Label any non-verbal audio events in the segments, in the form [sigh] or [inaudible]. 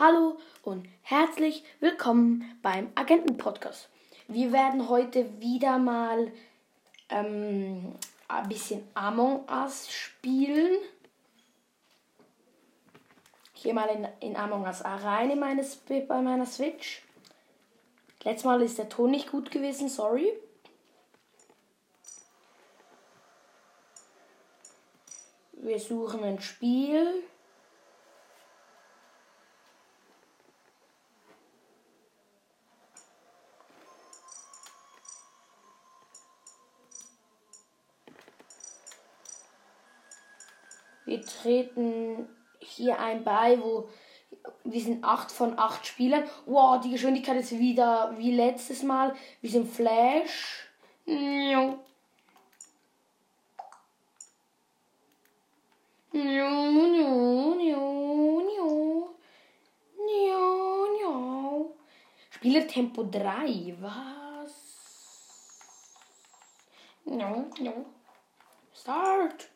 Hallo und herzlich willkommen beim Agenten-Podcast. Wir werden heute wieder mal ähm, ein bisschen Among Us spielen. Ich gehe mal in, in Among Us rein in meine, bei meiner Switch. Letztes Mal ist der Ton nicht gut gewesen, sorry. Wir suchen ein Spiel. Wir treten hier ein bei, wo wir sind 8 von 8 Spielern. Wow, die Geschwindigkeit ist wieder wie letztes Mal. Wir sind Flash. Spielertempo 3, was? No, no. Start.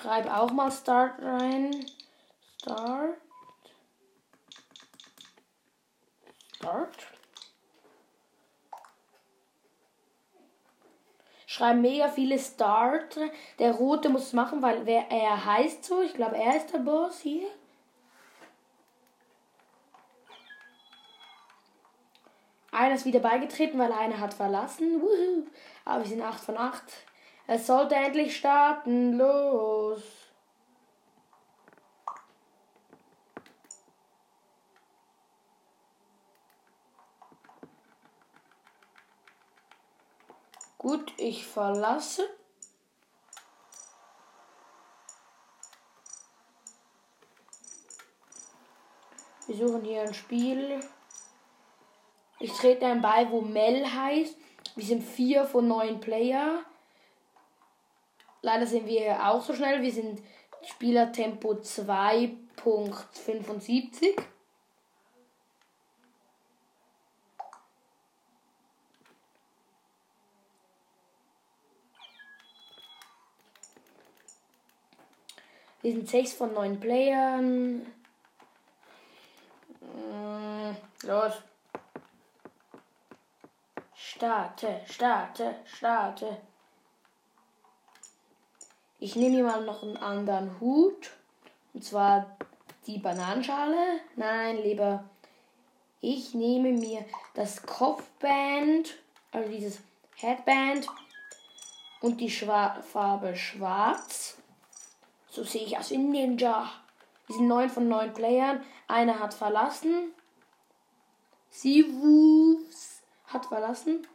Schreib auch mal Start rein. Start. Start. Schreib mega viele Start. Der rote muss es machen, weil wer er heißt so. Ich glaube, er ist der Boss hier. Einer ist wieder beigetreten, weil einer hat verlassen. Woohoo. Aber wir sind 8 von 8. Es sollte endlich starten. Los. Gut, ich verlasse. Wir suchen hier ein Spiel. Ich trete ein bei, wo Mel heißt. Wir sind vier von neun Player. Leider sind wir auch so schnell. Wir sind Spielertempo 2.75. Wir sind 6 von 9 Playern. Mm, los. Starte, starte, starte. Ich nehme mir mal noch einen anderen Hut. Und zwar die Bananenschale. Nein, lieber. Ich nehme mir das Kopfband, also dieses Headband und die Schwa Farbe schwarz. So sehe ich aus wie ein Ninja. Wir sind 9 von 9 Playern. Einer hat verlassen. Sivus hat verlassen.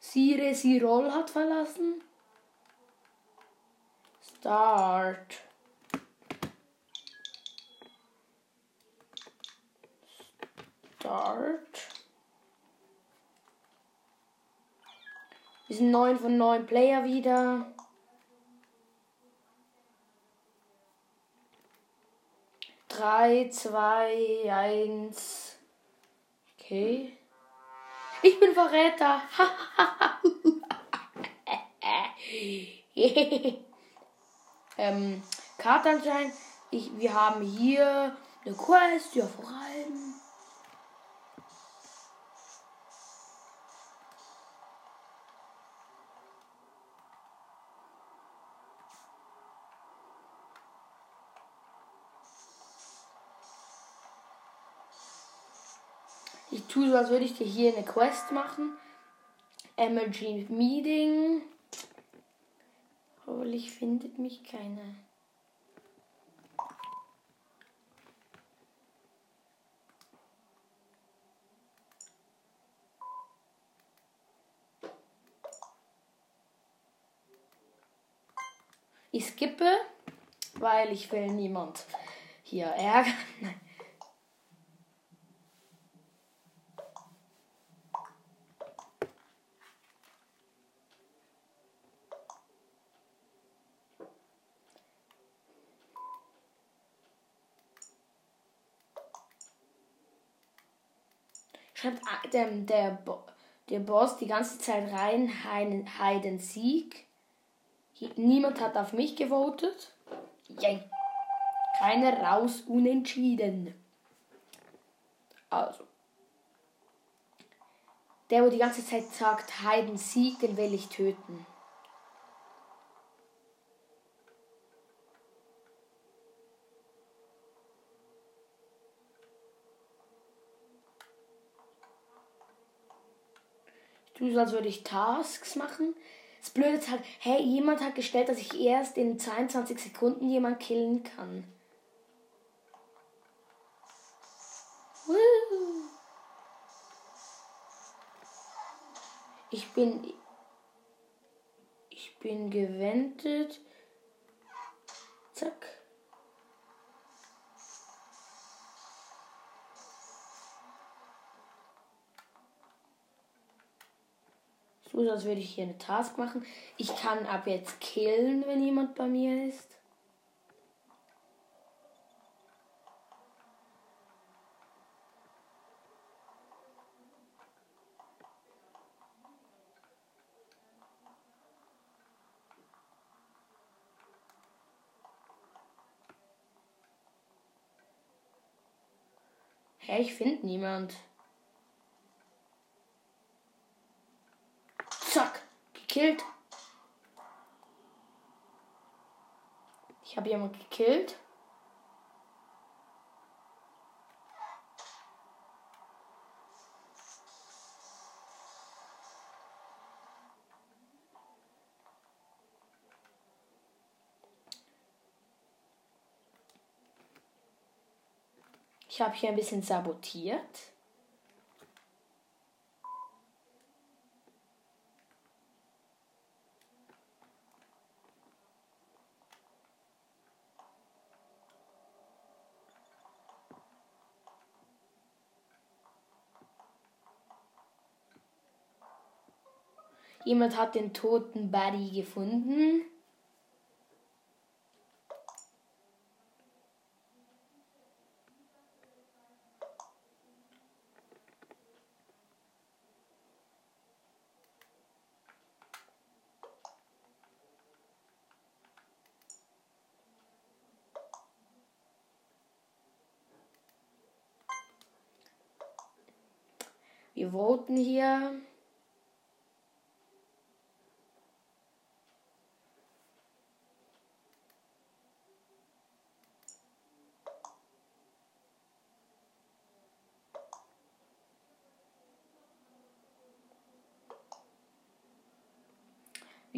Sire Sirol hat verlassen. Start. Start. Wir sind 9 von 9 Player wieder. Drei, zwei, eins. Okay. Ich bin Verräter. [laughs] [laughs] ähm, Kartenschein. Ich, wir haben hier eine Quest, ja vor allem. Ich tue so, als würde ich dir hier eine Quest machen. Emergency Meeting. Hoffentlich findet mich keiner. Ich skippe, weil ich will niemand hier ärgern. Der, der, der Boss die ganze Zeit rein, Heiden Sieg. Niemand hat auf mich gewotet. Yay. Keiner raus, unentschieden. Also. Der, wo die ganze Zeit sagt, Heiden Sieg, den will ich töten. So, als würde ich Tasks machen. Das Blöde ist halt, hey, jemand hat gestellt, dass ich erst in 22 Sekunden jemand killen kann. Ich bin. Ich bin gewendet. Zack. So, als würde ich hier eine Task machen. Ich kann ab jetzt killen, wenn jemand bei mir ist. Hä, ich finde niemand. Zack, gekillt. Ich habe jemanden gekillt. Ich habe hier ein bisschen sabotiert. Jemand hat den toten Buddy gefunden. Wir voten hier.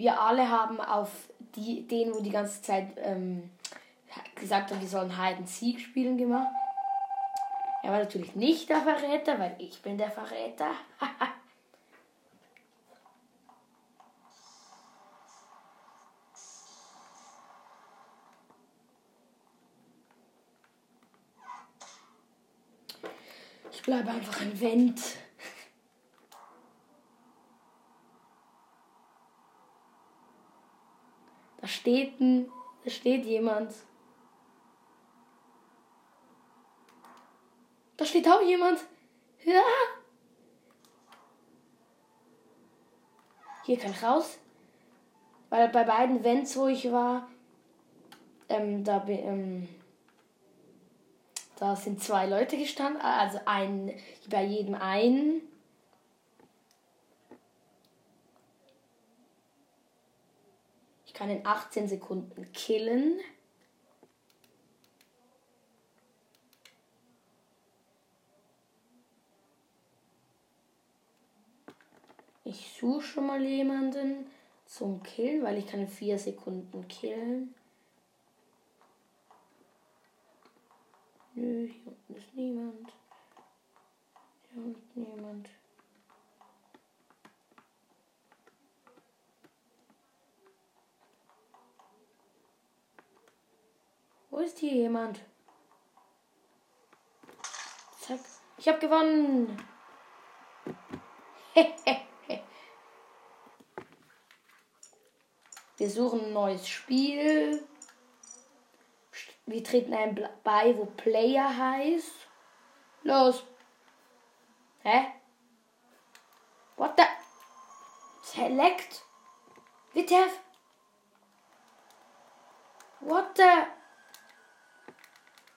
Wir alle haben auf die, den, wo die ganze Zeit ähm, gesagt haben, die sollen Hide Sieg spielen gemacht. Er war natürlich nicht der Verräter, weil ich bin der Verräter. [laughs] ich bleibe einfach ein Vent. Da steht steht jemand. Da steht auch jemand. Ja. Hier kann ich raus. Weil bei beiden Vents, wo ich war, ähm, da, ähm, da sind zwei Leute gestanden. Also ein, bei jedem einen. Ich kann in 18 Sekunden killen. Ich suche schon mal jemanden zum Killen, weil ich kann in 4 Sekunden killen. Nö, hier unten ist niemand. Hier unten niemand. Wo ist hier jemand? Zack. Ich habe gewonnen. [laughs] Wir suchen ein neues Spiel. Wir treten ein bei, wo Player heißt. Los. Hä? What the? Select? Bitte? What the?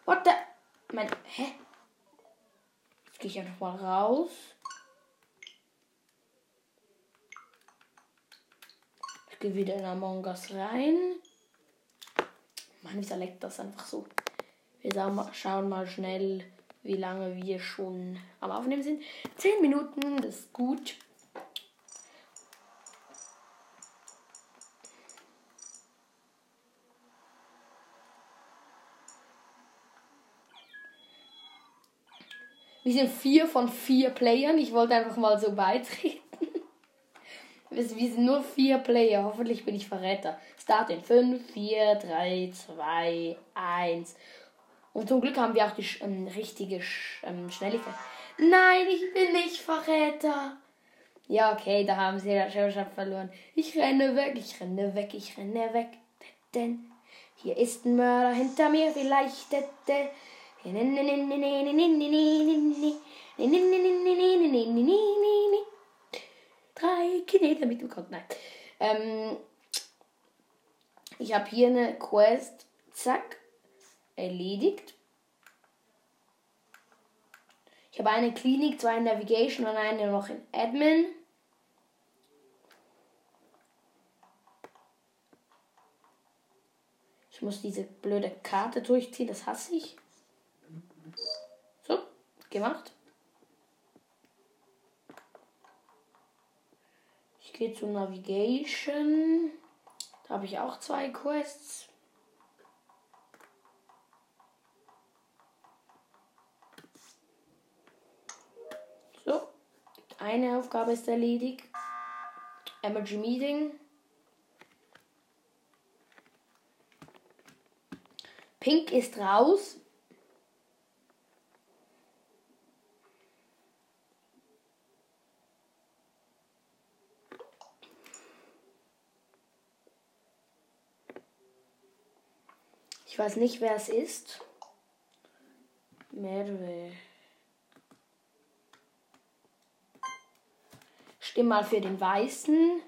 What the? Mein. Hä? Jetzt gehe ich einfach mal raus. Ich gehe wieder in Among Us rein. Mann, wieso leckt das einfach so? Wir schauen mal schnell, wie lange wir schon am Aufnehmen sind. Zehn Minuten, das ist gut. Wir sind vier von vier Playern. Ich wollte einfach mal so beitreten. Wir sind nur vier Player. Hoffentlich bin ich Verräter. Start in 5, 4, 3, 2, 1. Und zum Glück haben wir auch die ähm, richtige ähm, Schnelligkeit. Nein, ich bin nicht Verräter. Ja, okay, da haben sie der Schauspieler verloren. Ich renne weg, ich renne weg, ich renne weg. Denn hier ist ein Mörder hinter mir, vielleicht. Drei Kinder mitbekommen. Nein. Ähm, ich habe hier eine Quest. Zack. Erledigt. Ich habe eine Klinik, zwei in Navigation und eine noch in Admin. Ich muss diese blöde Karte durchziehen, das hasse ich. Gemacht. Ich gehe zu Navigation. Da habe ich auch zwei Quests. So, eine Aufgabe ist erledigt. Emergency Meeting. Pink ist raus. Ich weiß nicht, wer es ist. Merve. Stimm mal für den Weißen.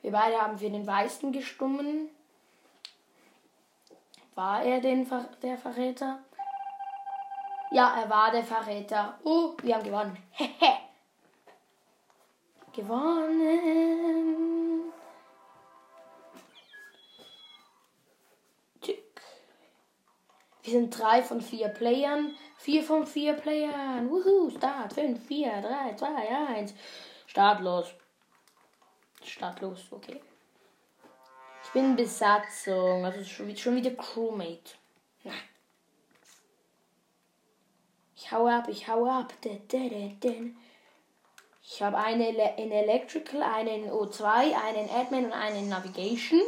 Wir beide haben für den Weißen gestummen. War er denn der Verräter? Ja, er war der Verräter. Oh, wir haben gewonnen. [laughs] Gewonnen. Wir sind drei von vier Playern. Vier von vier Playern. Wuhu, Start. Fünf, vier, drei, zwei, eins. Start los. Start los, okay. Ich bin Besatzung. Also schon, wieder Crewmate. Na. Ich hau ab, ich hau ab. Ich habe eine in Electrical, einen in O2, einen in Admin und einen in Navigation.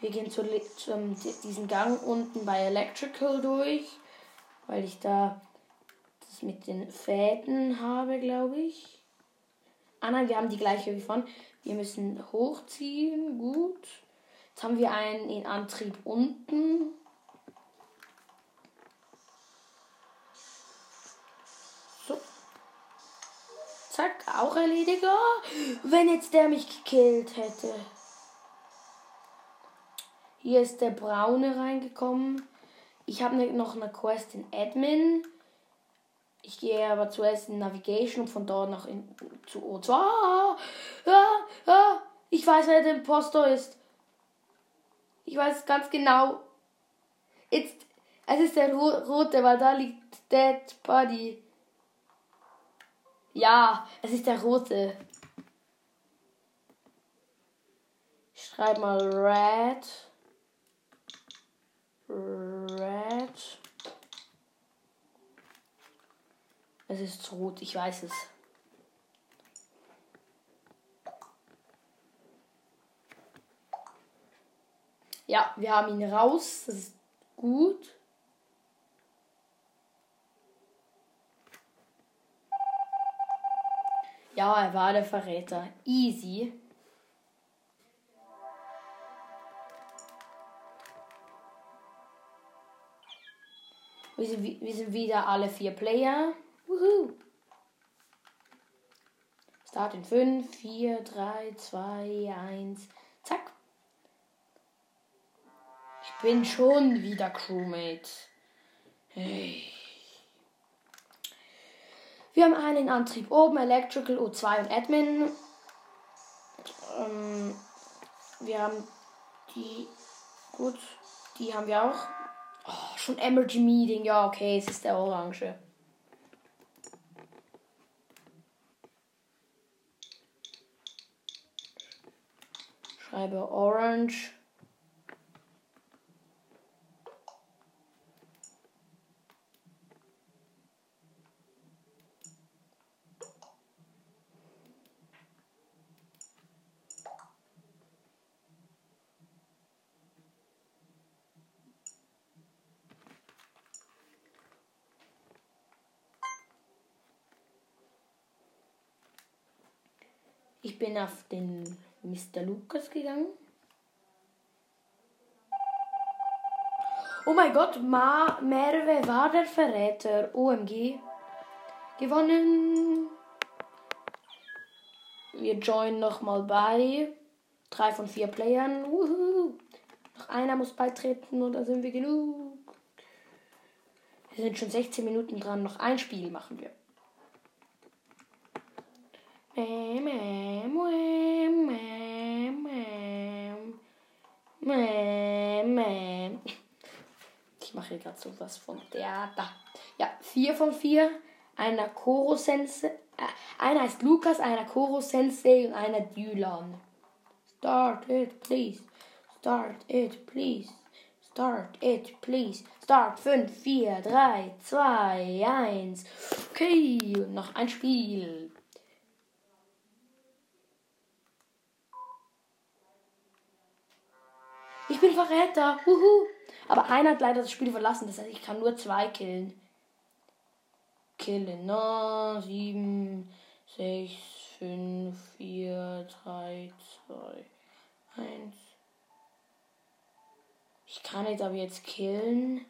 Wir gehen zu, zu diesen Gang unten bei Electrical durch, weil ich da das mit den Fäden habe, glaube ich. Ah nein, wir haben die gleiche wie von. Wir müssen hochziehen, gut. Jetzt haben wir einen in Antrieb unten. So. Zack, auch erledigt. Wenn jetzt der mich gekillt hätte. Hier ist der Braune reingekommen. Ich habe noch eine Quest in Admin. Ich gehe aber zuerst in Navigation und von dort noch in, zu O2. Ah, ah, ah, ich weiß, wer der Impostor ist. Ich weiß ganz genau. Jetzt, es ist der rote, weil da liegt Dead Body. Ja, es ist der rote. Ich schreibe mal Red. Red. Es ist rot, ich weiß es. Ja, wir haben ihn raus. Das ist gut. Ja, er war der Verräter. Easy. Wir sind, wir sind wieder alle vier Player. Woohoo. Start in 5, 4, 3, 2, 1. Zack. Ich bin schon wieder Crewmate. Hey. Wir haben einen Antrieb oben, Electrical, O2 und Admin. Ähm, wir haben die. Gut, die haben wir auch. Oh, schon Emergy Meeting. Ja, okay, es ist der Orange. Schreibe Orange. Ich bin auf den Mr. Lukas gegangen. Oh mein Gott, Ma Merve war der Verräter. OMG. Gewonnen. Wir joinen nochmal bei. Drei von vier Playern. Woohoo. Noch einer muss beitreten und dann sind wir genug. Wir sind schon 16 Minuten dran. Noch ein Spiel machen wir. Ich hier gerade sowas von Theater. Ja, vier von vier. Einer Koro Sensei. Äh, einer heißt Lukas, einer Koro Sensei und einer Dylan. Start it, please. Start it, please. Start it, please. Start 5, 4, 3, 2, 1. Okay, noch ein Spiel. Ich bin Verräter. Huhu. Aber einer hat leider das Spiel verlassen. Das heißt, ich kann nur zwei killen. Killen. No, 7, 6, 5, 4, 3, 2, 1. Ich kann jetzt aber jetzt killen.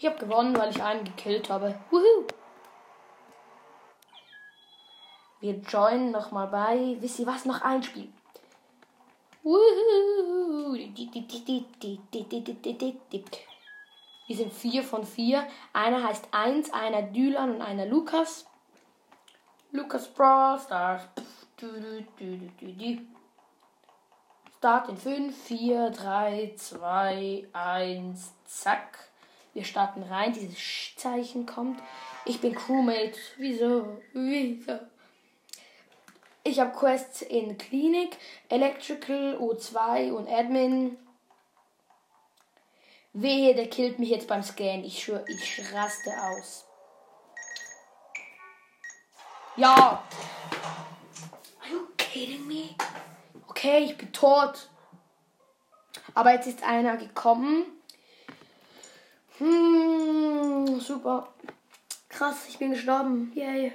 Ich habe gewonnen, weil ich einen gekillt habe. Woohoo! Wir joinen nochmal bei. Wisst ihr was? Noch ein Spiel. Woohoo! Wir sind vier von vier. Einer heißt eins, einer Dylan und einer Lukas. Lukas Brawl Stars. Start in 5, 4, 3, 2, 1, zack. Wir starten rein, dieses Zeichen kommt. Ich bin Crewmate. Wieso? Wieso? Ich habe Quests in Klinik, Electrical, O2 und Admin. Wehe, der killt mich jetzt beim Scan. Ich schwöre, ich raste aus. Ja. Are you kidding me? Okay, ich bin tot. Aber jetzt ist einer gekommen. Hm, super. Krass, ich bin gestorben. Yay.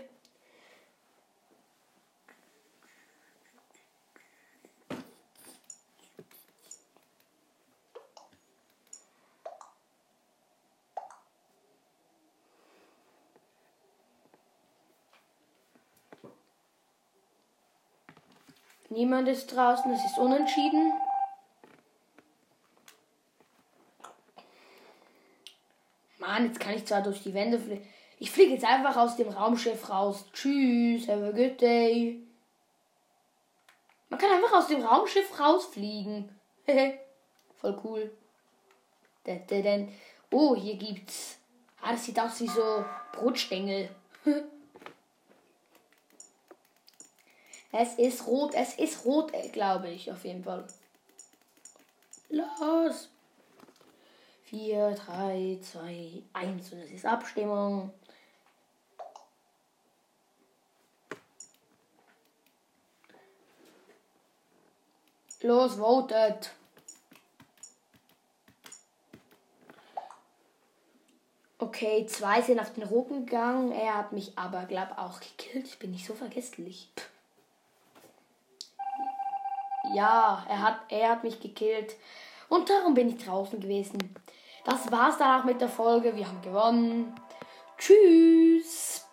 Niemand ist draußen, es ist unentschieden. Mann, jetzt kann ich zwar durch die Wände fliegen. Ich fliege jetzt einfach aus dem Raumschiff raus. Tschüss, have a good day. Man kann einfach aus dem Raumschiff rausfliegen. [laughs] Voll cool. Oh, hier gibt's. Ah, das sieht aus wie so Brotstängel. [laughs] es ist rot, es ist rot, äh, glaube ich, auf jeden Fall. Los! 4, 3, 2, 1 und es ist Abstimmung. Los, votet! Okay, zwei sind auf den Rücken gegangen. Er hat mich aber, glaub auch gekillt. Ich bin nicht so vergesslich. Ja, er hat, er hat mich gekillt. Und darum bin ich draußen gewesen. Das war's auch mit der Folge. Wir haben gewonnen. Tschüss.